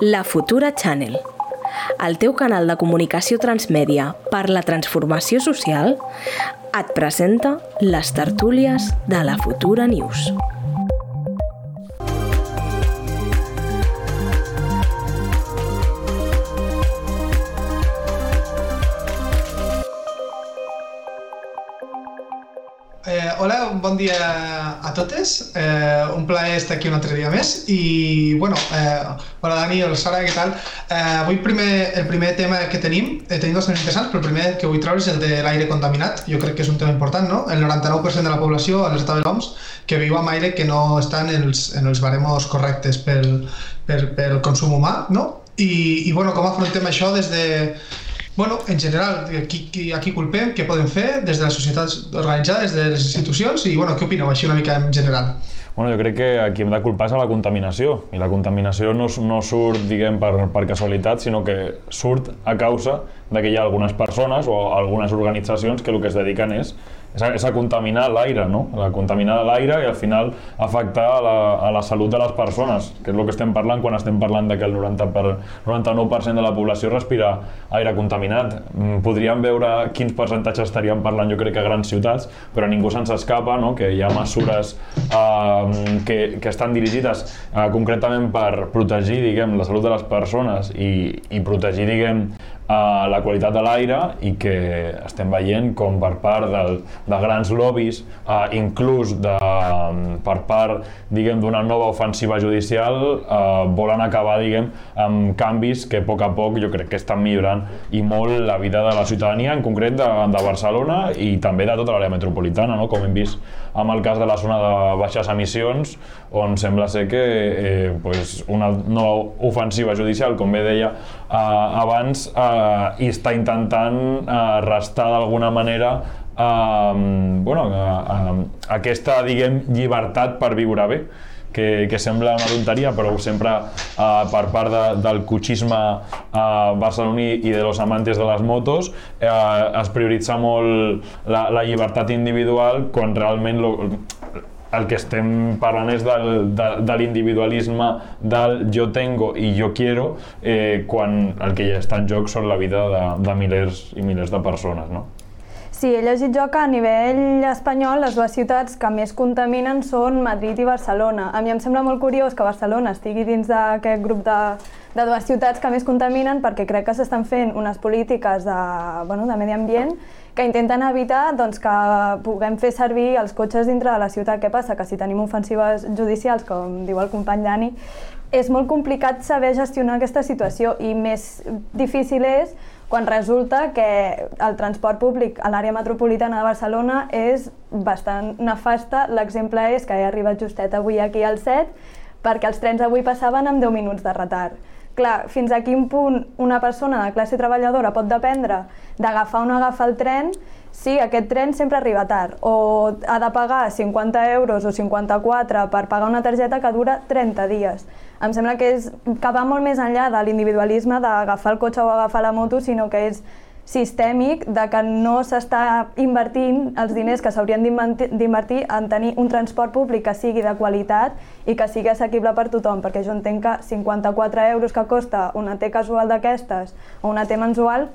La Futura Channel, el teu canal de comunicació transmèdia per la transformació social, et presenta les tertúlies de la Futura News. Hola, bon dia a totes. Eh, un plaer estar aquí un altre dia més. I, bueno, eh, hola Dani, hola Sara, què tal? Eh, avui primer, el primer tema que tenim, eh, tenim dos temes interessants, però el primer que vull treure és el de l'aire contaminat. Jo crec que és un tema important, no? El 99% de la població a l'estat de l'OMS que viu amb aire que no està en els, en els baremos correctes pel, pel, pel consum humà, no? I, i bueno, com afrontem això des de, Bueno, en general, qui, qui, a qui culpem, què podem fer des de les societats organitzades, des de les institucions i bueno, què opineu així una mica en general? Bueno, jo crec que aquí hem de culpar és a la contaminació i la contaminació no, no surt, diguem, per, per casualitat, sinó que surt a causa de que hi ha algunes persones o algunes organitzacions que el que es dediquen és és a, és a contaminar l'aire, no? A contaminar l'aire i al final afectar a la, a la salut de les persones, que és el que estem parlant quan estem parlant de que el 90 per, 99% de la població respira aire contaminat. Mm, podríem veure quins percentatges estaríem parlant, jo crec que a grans ciutats, però ningú se'ns escapa, no? que hi ha mesures eh, que, que estan dirigides eh, concretament per protegir, diguem, la salut de les persones i, i protegir, diguem, a la qualitat de l'aire i que estem veient com per part del, de grans lobbies, eh, inclús de, per part diguem d'una nova ofensiva judicial, eh, volen acabar diguem amb canvis que a poc a poc jo crec que estan millorant i molt la vida de la ciutadania, en concret de, de Barcelona i també de tota l'àrea metropolitana, no? com hem vist amb el cas de la zona de baixes emissions, on sembla ser que eh, pues una nova ofensiva judicial, com bé deia eh, abans, eh, i està intentant eh, restar d'alguna manera eh, bueno, eh, eh, aquesta diguem, llibertat per viure bé que, que sembla una tonteria, però sempre uh, per part de, del cotxisme uh, barceloní i de los amantes de les motos uh, es prioritza molt la, la llibertat individual quan realment lo, el que estem parlant és del, de, de l'individualisme del jo tengo i jo quiero eh, quan el que ja està en joc són la vida de, de milers i milers de persones, no? Sí, he llegit jo que a nivell espanyol les dues ciutats que més contaminen són Madrid i Barcelona. A mi em sembla molt curiós que Barcelona estigui dins d'aquest grup de, de dues ciutats que més contaminen perquè crec que s'estan fent unes polítiques de, bueno, de medi ambient que intenten evitar doncs, que puguem fer servir els cotxes dintre de la ciutat. Què passa? Que si tenim ofensives judicials, com diu el company Dani, és molt complicat saber gestionar aquesta situació i més difícil és quan resulta que el transport públic a l'àrea metropolitana de Barcelona és bastant nefasta. L'exemple és que he arribat justet avui aquí al 7 perquè els trens avui passaven amb 10 minuts de retard. Clar, fins a quin punt una persona de classe treballadora pot dependre d'agafar o no agafar el tren si aquest tren sempre arriba tard? O ha de pagar 50 euros o 54 per pagar una targeta que dura 30 dies? Em sembla que, és, que va molt més enllà de l'individualisme d'agafar el cotxe o agafar la moto, sinó que és sistèmic de que no s'està invertint els diners que s'haurien d'invertir en tenir un transport públic que sigui de qualitat i que sigui assequible per tothom, perquè jo entenc que 54 euros que costa una T casual d'aquestes o una T mensual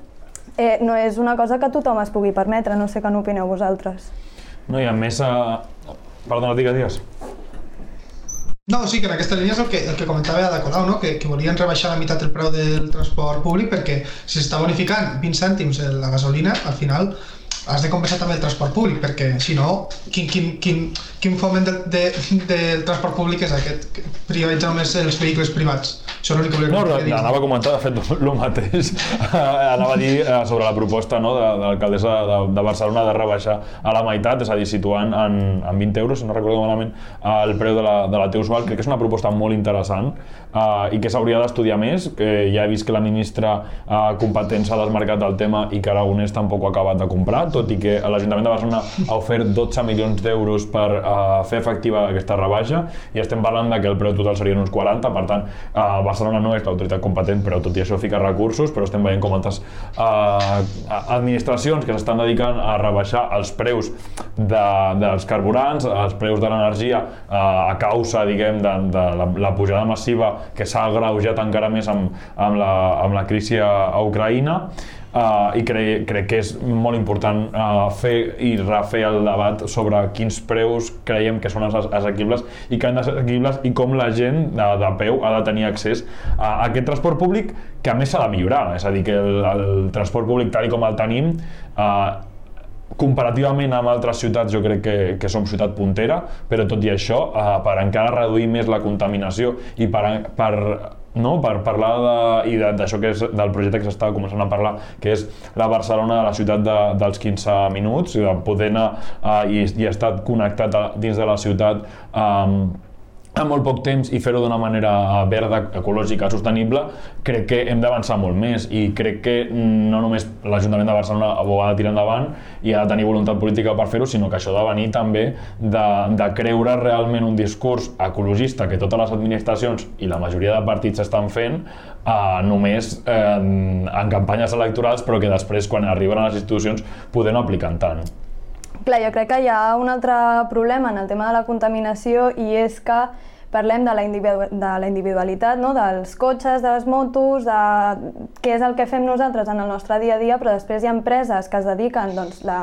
eh, no és una cosa que tothom es pugui permetre, no sé què n'opineu vosaltres. No, i a més, eh... perdona, digues, digues. No, sí, que en aquesta línia és el que, el que comentava Ada Colau, no? que, que volien rebaixar la meitat el preu del transport públic perquè si s'està bonificant 20 cèntims la gasolina, al final has de compensar també el transport públic, perquè si no, quin, quin, quin, quin foment del, de, del transport públic és aquest? Privatitzar només els vehicles privats. Això és l'únic que volia no, dir. anava a comentar, de fet, el mateix. anava a dir eh, sobre la proposta no, de, de l'alcaldessa de, de Barcelona de rebaixar a la meitat, és a dir, situant en, en 20 euros, si no recordo malament, el preu de la, de la T-usual. Crec que és una proposta molt interessant uh, i que s'hauria d'estudiar més, que ja he vist que la ministra uh, competent s'ha desmarcat del tema i que Aragonès tampoc ho ha acabat de comprar, tot i que l'Ajuntament de Barcelona ha ofert 12 milions d'euros per uh, fer efectiva aquesta rebaixa i estem parlant de que el preu total serien uns 40, per tant, uh, Barcelona no és l'autoritat competent, però tot i això fica recursos, però estem veient com altres uh, administracions que s'estan dedicant a rebaixar els preus de, dels carburants, els preus de l'energia uh, a causa, diguem, de, de la, la pujada massiva que s'ha agreujat encara més amb, amb, la, amb la crisi a, a Ucraïna uh, i cre crec que és molt important uh, fer i refer el debat sobre quins preus creiem que són assequibles i que han de assequibles i com la gent de, de peu ha de tenir accés a aquest transport públic que a més s'ha de millorar, és a dir, que el, el transport públic tal com el tenim uh, comparativament amb altres ciutats jo crec que, que som ciutat puntera, però tot i això, eh, per encara reduir més la contaminació i per, per no? per parlar de, i d'això que és del projecte que s'està començant a parlar, que és la Barcelona de la ciutat de, dels 15 minuts, de poder anar uh, i, i estar connectat a, dins de la ciutat um, en molt poc temps i fer-ho d'una manera verda, ecològica, sostenible, crec que hem d'avançar molt més i crec que no només l'Ajuntament de Barcelona ho ha de tirar endavant i ha de tenir voluntat política per fer-ho, sinó que això ha de venir també de, de creure realment un discurs ecologista que totes les administracions i la majoria de partits estan fent eh, només eh, en campanyes electorals, però que després, quan arriben a les institucions, poder no aplicar tant. Clar, jo crec que hi ha un altre problema en el tema de la contaminació i és que parlem de la, individu de la individualitat, no? dels cotxes, de les motos, de què és el que fem nosaltres en el nostre dia a dia, però després hi ha empreses que es dediquen, doncs, la,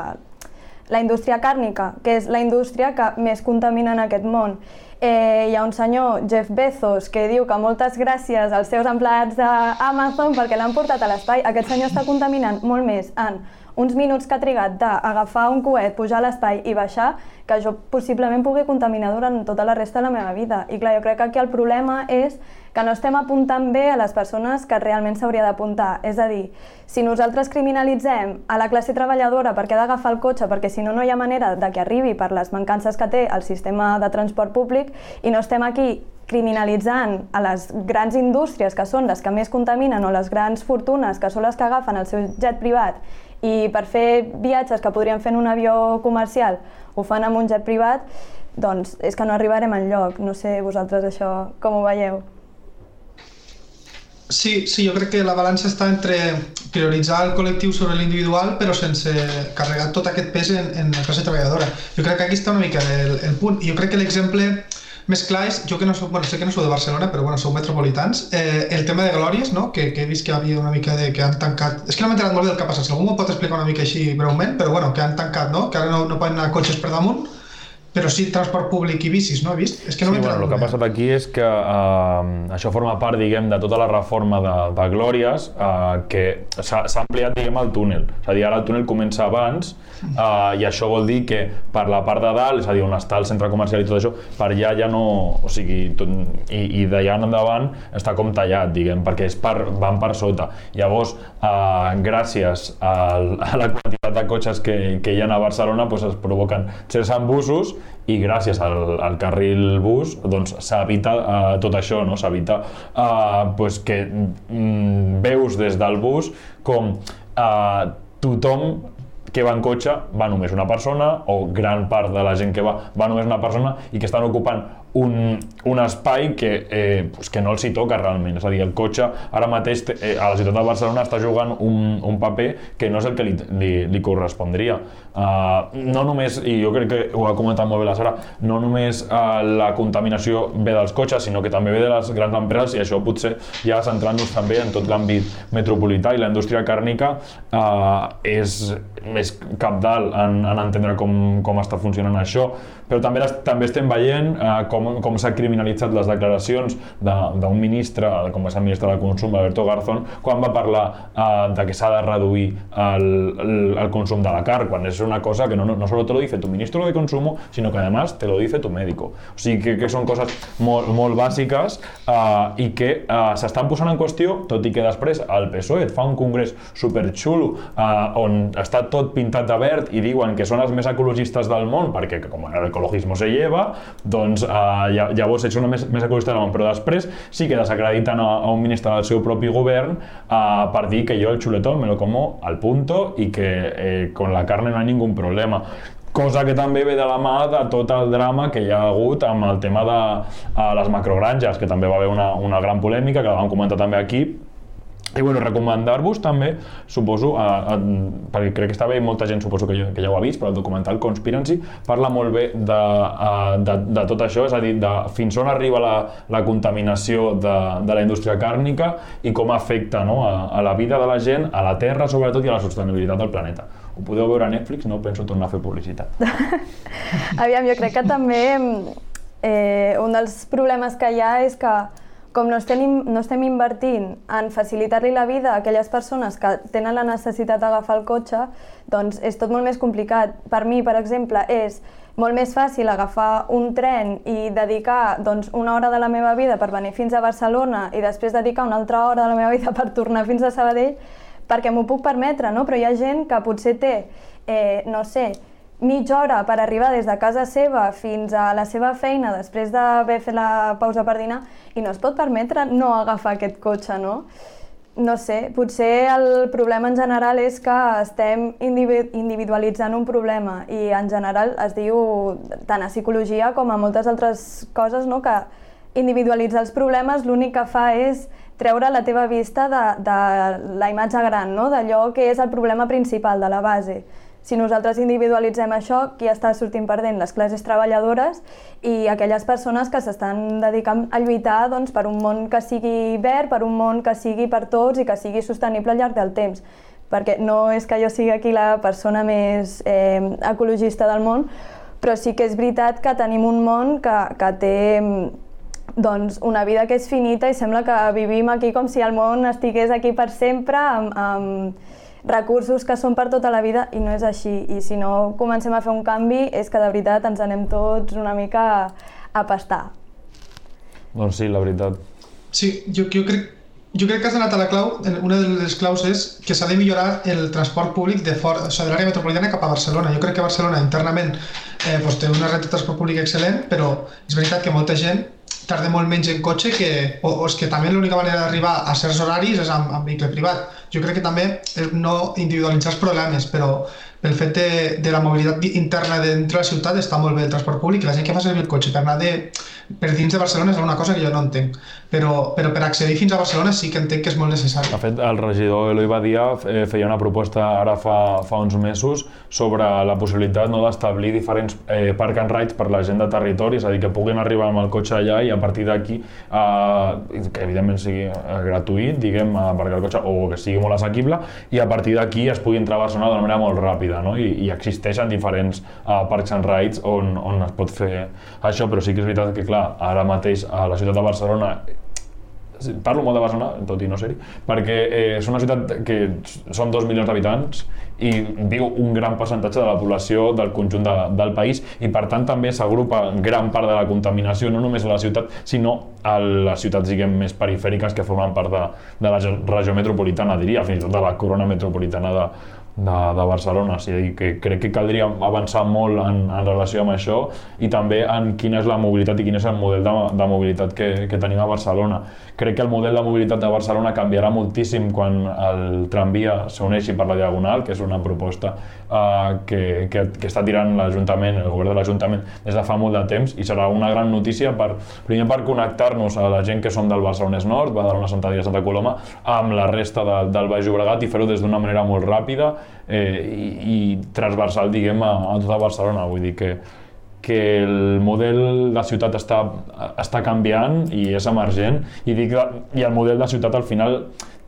la indústria càrnica, que és la indústria que més contamina en aquest món. Eh, hi ha un senyor, Jeff Bezos, que diu que moltes gràcies als seus empleats d'Amazon perquè l'han portat a l'espai. Aquest senyor està contaminant molt més en uns minuts que ha trigat d'agafar un coet, pujar a l'espai i baixar, que jo possiblement pugui contaminar durant tota la resta de la meva vida. I clar, jo crec que aquí el problema és que no estem apuntant bé a les persones que realment s'hauria d'apuntar. És a dir, si nosaltres criminalitzem a la classe treballadora perquè ha d'agafar el cotxe, perquè si no, no hi ha manera de que arribi per les mancances que té el sistema de transport públic, i no estem aquí criminalitzant a les grans indústries que són les que més contaminen o les grans fortunes que són les que agafen el seu jet privat i per fer viatges que podrien fer en un avió comercial ho fan amb un jet privat, doncs és que no arribarem en lloc. No sé vosaltres això com ho veieu. Sí, sí, jo crec que la balança està entre prioritzar el col·lectiu sobre l'individual però sense carregar tot aquest pes en, en la classe treballadora. Jo crec que aquí està una mica el, el punt. Jo crec que l'exemple més clar és, jo que no soc, bueno, sé que no sou de Barcelona, però bueno, sou metropolitans, eh, el tema de Glòries, no? que, que he vist que havia una mica de... que han tancat... És que no m'he enterat molt bé del que ha passat, si algú m'ho pot explicar una mica així breument, però bueno, que han tancat, no? Que ara no, no poden anar cotxes per damunt, però sí transport públic i bicis, no he vist? És que no sí, bueno, el que ha passat aquí és que uh, això forma part, diguem, de tota la reforma de, de Glòries, uh, que s'ha ampliat, diguem, el túnel. És a dir, ara el túnel comença abans, uh, i això vol dir que per la part de dalt, és a dir, on està el centre comercial i tot això, per allà ja no... O sigui, tot, i, i d'allà en endavant està com tallat, diguem, perquè és per, van per sota. Llavors, uh, gràcies a, a la quantitat de cotxes que, que hi ha a Barcelona, doncs es provoquen certs embussos i gràcies al, al carril bus doncs s'evita uh, tot això, no? s'evita uh, pues que mm, veus des del bus com uh, tothom que va en cotxe va només una persona o gran part de la gent que va va només una persona i que estan ocupant un, un espai que, eh, pues que no els hi toca realment. És a dir, el cotxe ara mateix eh, a la ciutat de Barcelona està jugant un, un paper que no és el que li, li, li correspondria. Uh, no només, i jo crec que ho ha comentat molt bé la Sara, no només uh, la contaminació ve dels cotxes, sinó que també ve de les grans empreses i això potser ja centrant-nos també en tot l'àmbit metropolità i la indústria càrnica uh, és més capdalt en, en entendre com, com està funcionant això, però també, també estem veient uh, com com, s'ha criminalitzat les declaracions d'un de, ministre, com va ser el ministre de Consum, Alberto Garzón, quan va parlar eh, de que s'ha de reduir el, el, el consum de la carn, quan és una cosa que no, no, no solo te lo dice tu ministro de Consumo, sino que además te lo dice tu médico. O sigui que, que són coses molt, molt bàsiques eh, i que eh, s'estan posant en qüestió, tot i que després el PSOE et fa un congrés superxulo eh, on està tot pintat de verd i diuen que són els més ecologistes del món, perquè com a ecologismo se lleva, doncs eh, llavors ells són més, més ecologistes del món, però després sí que desacrediten a, a un ministre del seu propi govern eh, per dir que jo el xuletón me lo como al punto i que eh, con la carne no hay ningún problema. Cosa que també ve de la mà de tot el drama que hi ha hagut amb el tema de uh, les macrogranges, que també va haver una, una gran polèmica, que la vam comentar també aquí, i bueno, recomanar-vos també, suposo, a, a, perquè crec que està bé, molta gent suposo que ja, que ja ho ha vist, però el documental Conspiracy parla molt bé de, a, de, de tot això, és a dir, de fins on arriba la, la contaminació de, de la indústria càrnica i com afecta no, a, a la vida de la gent, a la terra sobretot i a la sostenibilitat del planeta. Ho podeu veure a Netflix, no penso tornar a fer publicitat. Aviam, jo crec que també eh, un dels problemes que hi ha és que com no estem, no estem invertint en facilitar-li la vida a aquelles persones que tenen la necessitat d'agafar el cotxe, doncs és tot molt més complicat. Per mi, per exemple, és molt més fàcil agafar un tren i dedicar doncs, una hora de la meva vida per venir fins a Barcelona i després dedicar una altra hora de la meva vida per tornar fins a Sabadell perquè m'ho puc permetre, no? però hi ha gent que potser té, eh, no sé, mitja hora per arribar des de casa seva fins a la seva feina després d'haver fet la pausa per dinar i no es pot permetre no agafar aquest cotxe, no? No sé, potser el problema en general és que estem individualitzant un problema i en general es diu tant a psicologia com a moltes altres coses no? que individualitzar els problemes l'únic que fa és treure la teva vista de, de la imatge gran, no? d'allò que és el problema principal de la base si nosaltres individualitzem això, qui està sortint perdent? Les classes treballadores i aquelles persones que s'estan dedicant a lluitar doncs, per un món que sigui verd, per un món que sigui per tots i que sigui sostenible al llarg del temps. Perquè no és que jo sigui aquí la persona més eh, ecologista del món, però sí que és veritat que tenim un món que, que té doncs, una vida que és finita i sembla que vivim aquí com si el món estigués aquí per sempre amb, amb recursos que són per tota la vida i no és així. I si no comencem a fer un canvi és que de veritat ens anem tots una mica a, a pastar. Doncs sí, la veritat. Sí, jo, jo crec jo crec que has anat a la clau, una de les claus és que s'ha de millorar el transport públic de fora, o sigui, de l'àrea metropolitana cap a Barcelona. Jo crec que Barcelona internament eh, doncs té una red de transport públic excel·lent, però és veritat que molta gent tarda molt menys en cotxe que, o, o és que també l'única manera d'arribar a certs horaris és amb, amb vehicle privat. Jo crec que també no individualitzar els problemes, però pel fet de, de la mobilitat interna dintre la ciutat està molt bé el transport públic la gent que fa servir el cotxe per anar de, per dins de Barcelona és una cosa que jo no entenc. Però, però per accedir fins a Barcelona sí que entenc que és molt necessari. De fet, el regidor Eloi Badia eh, feia una proposta ara fa, fa uns mesos sobre la possibilitat no, d'establir diferents eh, park and rides per la gent de territori, és a dir, que puguin arribar amb el cotxe allà i a partir d'aquí, eh, que evidentment sigui eh, gratuït, diguem, aparcar el cotxe, o que sigui molt assequible, i a partir d'aquí es pugui entrar a Barcelona d'una manera molt ràpida, no? I, i existeixen diferents eh, parks and rides on, on es pot fer això, però sí que és veritat que, clar, ara mateix a la ciutat de Barcelona parlo molt de Barcelona, tot i no ser-hi, perquè eh, és una ciutat que són dos milions d'habitants i viu un gran percentatge de la població del conjunt de, del país i per tant també s'agrupa gran part de la contaminació no només a la ciutat sinó a les ciutats diguem més perifèriques que formen part de, de la regió metropolitana diria, fins i tot de la corona metropolitana de, de, de Barcelona. O sigui, que crec que caldria avançar molt en, en relació amb això i també en quina és la mobilitat i quin és el model de, de mobilitat que, que tenim a Barcelona. Crec que el model de mobilitat de Barcelona canviarà moltíssim quan el tramvia s'uneixi per la Diagonal, que és una proposta uh, que, que, que està tirant l'Ajuntament, el govern de l'Ajuntament, des de fa molt de temps i serà una gran notícia per, primer per connectar-nos a la gent que som del Barcelonès Nord, Badalona, Sant Adrià, Santa Coloma, amb la resta de, del Baix Llobregat i fer-ho des d'una manera molt ràpida eh, i, i transversal, diguem, a, a tota Barcelona. Vull dir que, que el model de ciutat està, està canviant i és emergent i, dic, i el model de ciutat al final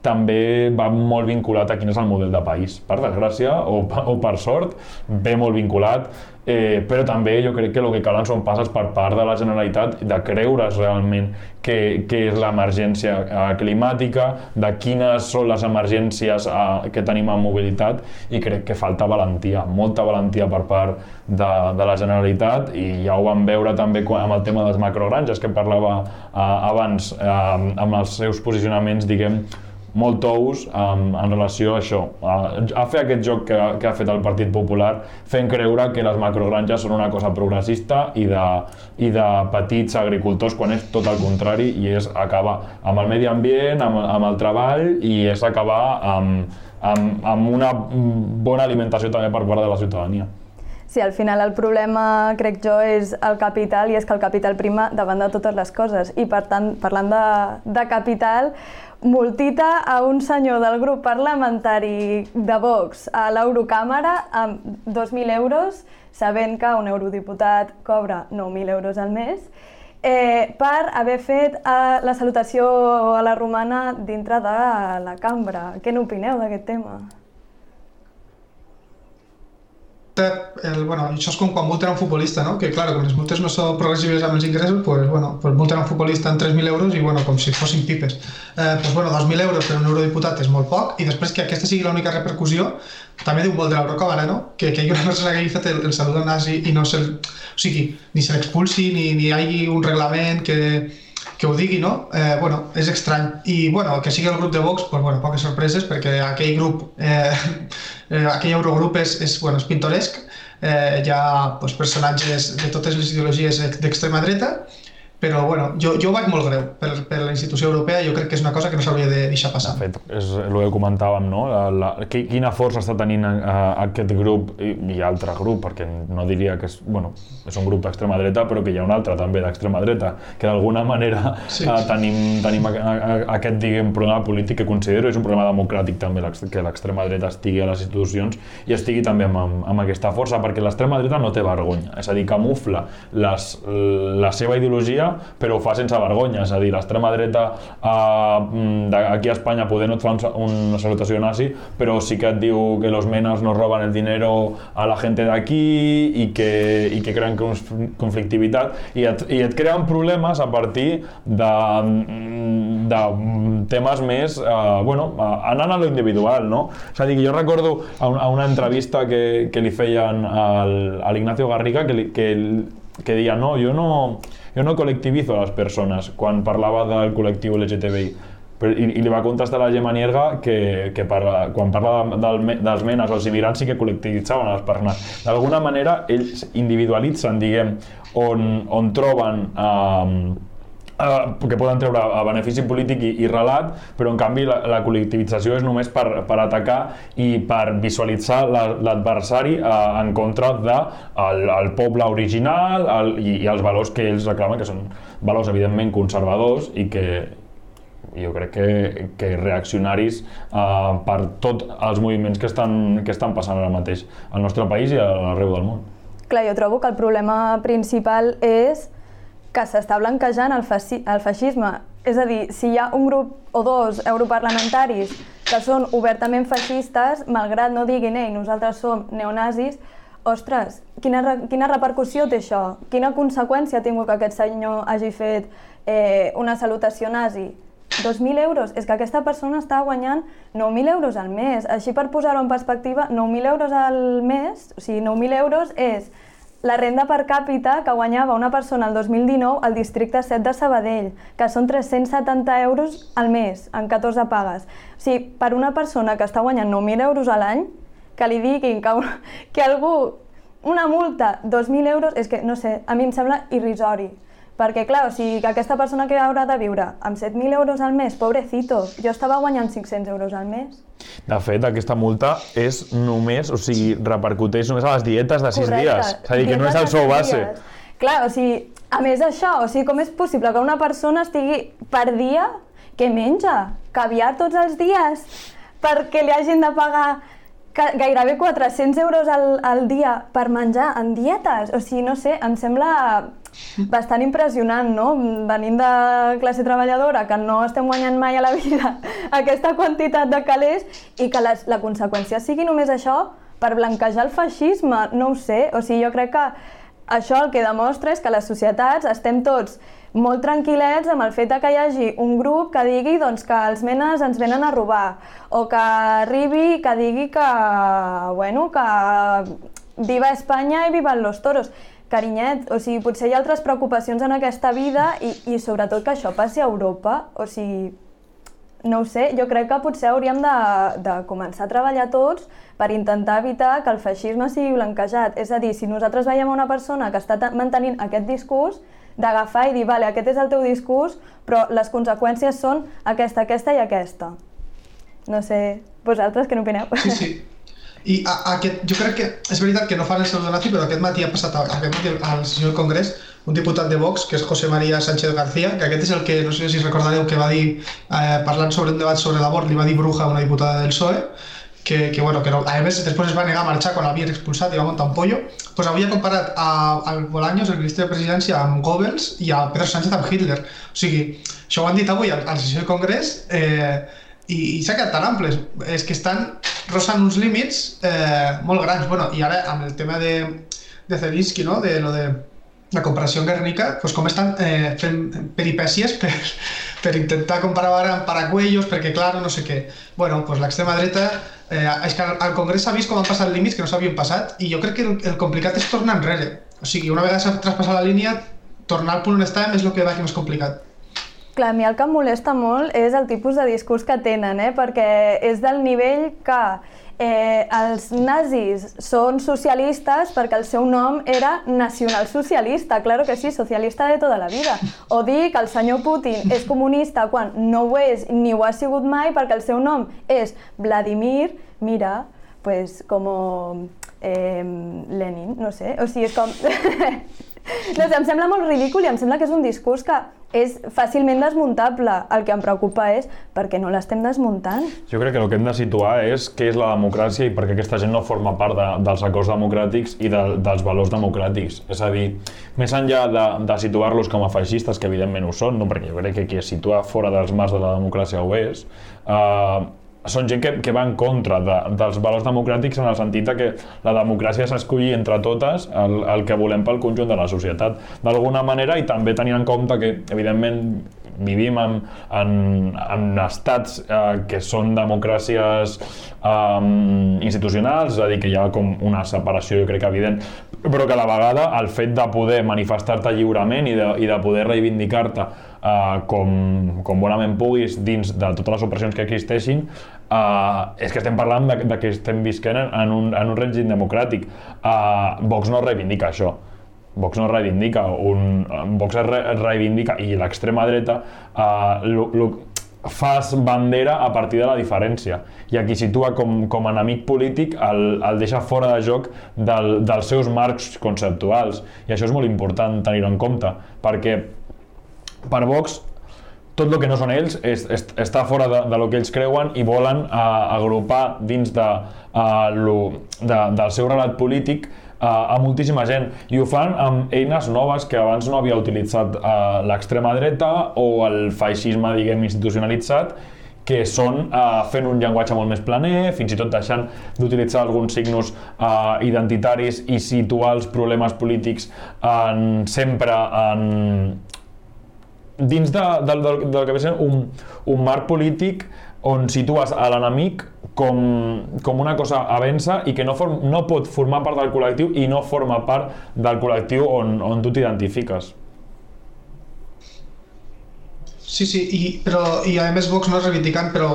també va molt vinculat a quin és el model de país. Per desgràcia o, o per sort, ve molt vinculat eh, però també jo crec que el que calen són passes per part de la Generalitat de creure's realment què, què és l'emergència eh, climàtica, de quines són les emergències eh, que tenim en mobilitat i crec que falta valentia, molta valentia per part de, de la Generalitat i ja ho vam veure també amb el tema de les macrogranges que parlava eh, abans eh, amb els seus posicionaments diguem molt tous um, en relació a això, a, a fer aquest joc que, que ha fet el Partit Popular fent creure que les macrogranges són una cosa progressista i de, i de petits agricultors quan és tot el contrari i és acabar amb el medi ambient, amb, amb el treball i és acabar amb, amb, amb una bona alimentació també per part de la ciutadania. Sí, al final el problema, crec jo, és el capital i és que el capital prima davant de totes les coses. I per tant, parlant de, de capital, multita a un senyor del grup parlamentari de Vox a l'Eurocàmera amb 2.000 euros, sabent que un eurodiputat cobra 9.000 euros al mes, eh, per haver fet eh, la salutació a la romana dintre de la cambra. Què n'opineu d'aquest tema? El, bueno, això és com quan multen un futbolista, no? que clar, com les multes no són progressives amb els ingressos, pues, bueno, pues multen un futbolista en 3.000 euros i bueno, com si fossin pipes. Eh, pues, bueno, 2.000 euros per un eurodiputat és molt poc i després que aquesta sigui l'única repercussió, també diu molt de l'Eurocàmera, no? Que, que hi una persona que hagi fet el, el salut nazi i no se'l... O sigui, ni se l'expulsi, ni, ni hi hagi un reglament que, que ho digui, no? Eh, bueno, és estrany. I, bueno, que sigui el grup de Vox, pues, bueno, poques sorpreses, perquè aquell grup, eh, eh, aquell Eurogrup és, és, bueno, és pintoresc, eh, hi ha pues, personatges de totes les ideologies d'extrema dreta, però bueno, jo, jo ho veig molt greu per, per la institució europea jo crec que és una cosa que no s'hauria de deixar passar. De fet, és el que comentàvem, no? La, la, quina força està tenint uh, aquest grup i, i altre grup, perquè no diria que és, bueno, és un grup d'extrema dreta, però que hi ha un altre també d'extrema dreta, que d'alguna manera sí. uh, tenim, tenim a, a, a, aquest, diguem, problema polític que considero és un problema democràtic també, que l'extrema dreta estigui a les institucions i estigui també amb, amb, amb aquesta força, perquè l'extrema dreta no té vergonya, és a dir, camufla les, la seva ideologia però ho fa sense vergonya, és a dir, l'extrema dreta eh, aquí a Espanya poder no et fa una salutació nazi, però sí que et diu que los menas no roban el dinero a la gent d'aquí i que, i que creen conflictivitat i et, i et creen problemes a partir de, de temes més, eh, bueno, anant a lo individual, no? És a dir, jo recordo a, una entrevista que, que li feien al, a l'Ignacio Garriga que, li, que, que deia, no, jo no, jo no col·lectivizo a les persones quan parlava del col·lectiu LGTBI. I, i li va contestar la Gemma Nierga que, que parla, quan parla del, dels menes o els immigrants sí que col·lectivitzaven les persones. D'alguna manera ells individualitzen, diguem, on, on troben eh, Uh, que poden treure a benefici polític i, i relat, però en canvi la, la col·lectivització és només per, per atacar i per visualitzar l'adversari la, uh, en contra de el, el poble original el, i, i els valors que ells reclamen, que són valors evidentment conservadors i que jo crec que, que reaccionaris uh, per tots els moviments que estan, que estan passant ara mateix al nostre país i arreu del món. Clar, jo trobo que el problema principal és que s'està blanquejant el, el feixisme. És a dir, si hi ha un grup o dos europarlamentaris que són obertament feixistes, malgrat no diguin, ei, nosaltres som neonazis, ostres, quina, quina repercussió té això? Quina conseqüència ha tingut que aquest senyor hagi fet eh, una salutació nazi? 2.000 euros. És que aquesta persona està guanyant 9.000 euros al mes. Així, per posar-ho en perspectiva, 9.000 euros al mes, o sigui, 9.000 euros és la renda per càpita que guanyava una persona el 2019 al districte 7 de Sabadell, que són 370 euros al mes, en 14 pagues. O sigui, per una persona que està guanyant 9.000 euros a l'any, que li diguin que, que algú, una multa, 2.000 euros, és que, no sé, a mi em sembla irrisori. Perquè, clar, o sigui, que aquesta persona que haurà de viure amb 7.000 euros al mes, pobrecito, jo estava guanyant 500 euros al mes. De fet, aquesta multa és només, o sigui, repercuteix només a les dietes de 6 Correcte. dies. És a dir, que no és el sou base. Dies. Clar, o sigui, a més d'això, o sigui, com és possible que una persona estigui per dia que menja caviar tots els dies perquè li hagin de pagar gairebé 400 euros al, al dia per menjar en dietes? O sigui, no sé, em sembla bastant impressionant, no? Venint de classe treballadora, que no estem guanyant mai a la vida aquesta quantitat de calés i que les, la conseqüència sigui només això per blanquejar el feixisme, no ho sé. O sigui, jo crec que això el que demostra és que les societats estem tots molt tranquil·lets amb el fet que hi hagi un grup que digui doncs, que els menes ens venen a robar o que arribi que digui que, bueno, que viva Espanya i vivan los toros carinyet, o sigui, potser hi ha altres preocupacions en aquesta vida i, i sobretot que això passi a Europa, o sigui, no ho sé, jo crec que potser hauríem de, de començar a treballar tots per intentar evitar que el feixisme sigui blanquejat. És a dir, si nosaltres veiem una persona que està mantenint aquest discurs, d'agafar i dir, vale, aquest és el teu discurs, però les conseqüències són aquesta, aquesta i aquesta. No sé, vosaltres què n'opineu? Sí, sí. I a, a aquest, jo crec que és veritat que no fan el seu donatiu, però aquest matí ha passat aquest matí al senyor del Congrés un diputat de Vox, que és José María Sánchez García, que aquest és el que, no sé si recordareu, que va dir, eh, parlant sobre un debat sobre l'abort, li va dir bruja a una diputada del PSOE, que, que, bueno, que no, a més després es va negar a marxar quan l'havien expulsat i va muntar un pollo, pues havia comparat a, al Bolaños, el ministre de Presidència, amb Goebbels i a Pedro Sánchez amb Hitler. O sigui, això ho han dit avui al, al sessió del Congrés eh, i, i s'ha quedat tan amples. És que estan rosant uns límits eh, molt grans. Bueno, I ara, amb el tema de, de Zelinsky, no? de lo de la comparació amb Guernica, pues com estan eh, fent peripècies per, per intentar comparar ara amb Paracuellos, perquè clar, no sé què. Bueno, pues l'extrema dreta eh, és que al Congrés s'ha vist com han passat límits que no s'havien passat i jo crec que el, el complicat és tornar enrere. O sigui, una vegada s'ha traspassat la línia, tornar al punt on estàvem és el que va aquí més complicat. Clar, a mi el que em molesta molt és el tipus de discurs que tenen, eh? perquè és del nivell que eh, els nazis són socialistes perquè el seu nom era nacionalsocialista, claro que sí, socialista de tota la vida. O dir que el senyor Putin és comunista quan no ho és ni ho ha sigut mai perquè el seu nom és Vladimir, mira, pues com eh, Lenin, no sé, o sigui, és com... no sé, em sembla molt ridícul i em sembla que és un discurs que és fàcilment desmuntable. El que em preocupa és per què no l'estem desmuntant. Jo crec que el que hem de situar és què és la democràcia i per què aquesta gent no forma part de, dels acords democràtics i de, dels valors democràtics. És a dir, més enllà de, de situar-los com a feixistes, que evidentment ho són, no? perquè jo crec que qui es situa fora dels marcs de la democràcia ho és, eh, són gent que, que va en contra de, dels valors democràtics en el sentit que la democràcia s'escolli entre totes el, el que volem pel conjunt de la societat d'alguna manera i també tenint en compte que evidentment vivim en, en, en estats eh, que són democràcies eh, institucionals, és a dir, que hi ha com una separació, jo crec que evident, però que a la vegada el fet de poder manifestar-te lliurement i de, i de poder reivindicar-te eh, com, com bonament puguis dins de totes les opressions que existeixin, eh, és que estem parlant de, de que estem visquent en un, en un règim democràtic. Eh, Vox no reivindica això. Vox no reivindica, un, Vox re, reivindica i l'extrema dreta eh, lo, lo, fas bandera a partir de la diferència. I a qui situa com, com a enemic polític el, el deixa fora de joc del, dels seus marcs conceptuals. I això és molt important tenir-ho en compte perquè per Vox tot el que no són ells és, és, està fora de, de lo que ells creuen i volen uh, agrupar dins de, uh, lo, de, del seu relat polític uh, a moltíssima gent. I ho fan amb eines noves que abans no havia utilitzat l'extrema dreta o el feixisme diguem institucionalitzat que són uh, fent un llenguatge molt més planer, fins i tot deixant d'utilitzar alguns signos uh, identitaris i situar els problemes polítics en, sempre en, dins de, de, de, del que ve sent un, un marc polític on situes a l'enemic com, com una cosa a vèncer i que no, form, no pot formar part del col·lectiu i no forma part del col·lectiu on, on tu t'identifiques. Sí, sí, i, però, i a més Vox no és reivindicant, però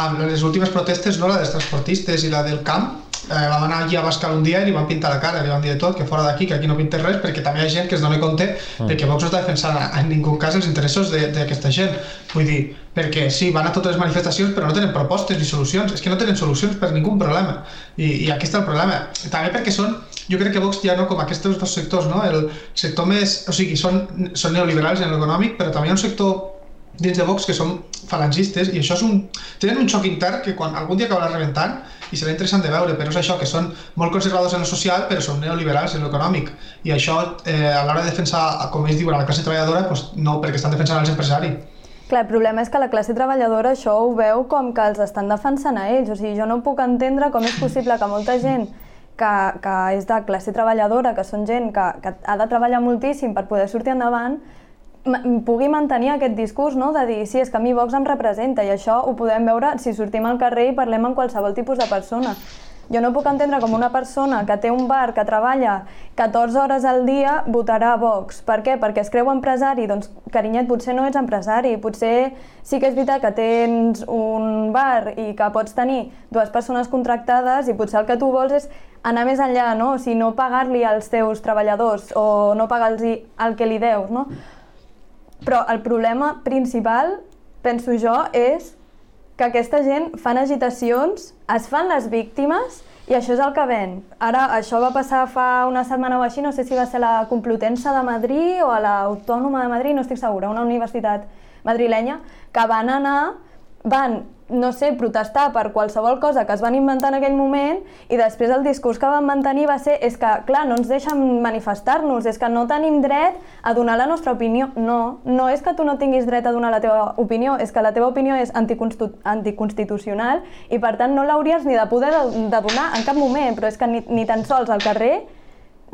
amb les últimes protestes, no, la dels transportistes i la del camp, eh, vam anar allí a Bascal un dia i li van pintar la cara, li van dir de tot, que fora d'aquí, que aquí no pintes res, perquè també hi ha gent que es dona compte mm. de que Vox no està defensant en ningú cas els interessos d'aquesta gent. Vull dir, perquè sí, van a totes les manifestacions però no tenen propostes ni solucions, és que no tenen solucions per ningú problema. I, i aquí està el problema. També perquè són, jo crec que Vox ja no com aquests dos sectors, no? el sector més, o sigui, són, són neoliberals en l'econòmic, però també hi ha un sector dins de Vox que són falangistes i això és un... tenen un xoc intern que quan algun dia acabarà rebentant i serà interessant de veure, però és això, que són molt conservadors en el social però són neoliberals en l'econòmic i això eh, a l'hora de defensar, com ells diuen, la classe treballadora, doncs no, perquè estan defensant els empresaris. Clar, el problema és que la classe treballadora això ho veu com que els estan defensant a ells, o sigui, jo no puc entendre com és possible que molta gent que, que és de classe treballadora, que són gent que, que ha de treballar moltíssim per poder sortir endavant, pugui mantenir aquest discurs no? de dir sí, és que a mi Vox em representa i això ho podem veure si sortim al carrer i parlem amb qualsevol tipus de persona. Jo no puc entendre com una persona que té un bar, que treballa 14 hores al dia, votarà Vox. Per què? Perquè es creu empresari. Doncs, carinyet, potser no ets empresari. Potser sí que és veritat que tens un bar i que pots tenir dues persones contractades i potser el que tu vols és anar més enllà, no? O sigui, no pagar-li als teus treballadors o no pagar-los el que li deus, no? Però el problema principal, penso jo, és que aquesta gent fan agitacions, es fan les víctimes i això és el que ven. Ara, això va passar fa una setmana o així, no sé si va ser a la Complutense de Madrid o a l'Autònoma de Madrid, no estic segura, una universitat madrilenya, que van anar, van no sé, protestar per qualsevol cosa que es van inventar en aquell moment i després el discurs que van mantenir va ser és que, clar, no ens deixen manifestar-nos, és que no tenim dret a donar la nostra opinió. No, no és que tu no tinguis dret a donar la teva opinió, és que la teva opinió és anticonstitucional i per tant no l'hauries ni de poder de, de donar en cap moment, però és que ni, ni tan sols al carrer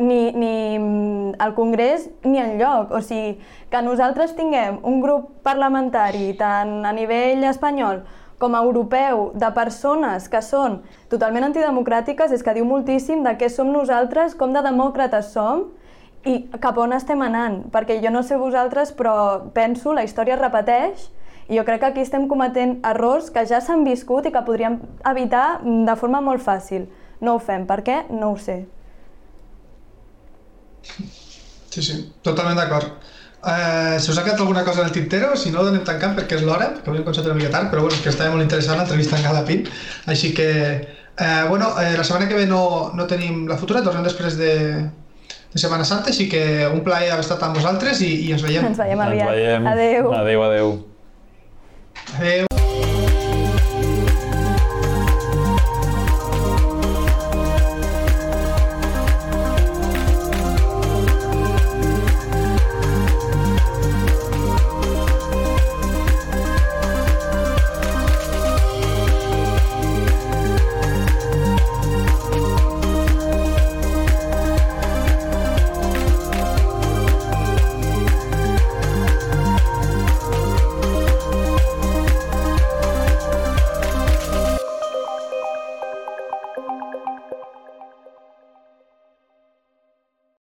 ni, ni al Congrés ni en lloc. O sigui, que nosaltres tinguem un grup parlamentari tant a nivell espanyol com a europeu de persones que són totalment antidemocràtiques és que diu moltíssim de què som nosaltres, com de demòcrates som i cap on estem anant. Perquè jo no sé vosaltres, però penso, la història es repeteix i jo crec que aquí estem cometent errors que ja s'han viscut i que podríem evitar de forma molt fàcil. No ho fem. Per què? No ho sé. Sí, sí, totalment d'acord. Uh, si us ha quedat alguna cosa en el tintero, si no, donem tancant perquè és l'hora, perquè avui hem començat una mica tard, però bueno, és que estava molt interessant l'entrevista en cada pin, així que, uh, bueno, uh, la setmana que ve no, no tenim la futura, tornem després de, de Setmana Santa, així que un plaer haver estat amb vosaltres i, i ens veiem. Ens veiem aviat. Ens veiem. Adeu. Adeu, adeu. Adeu.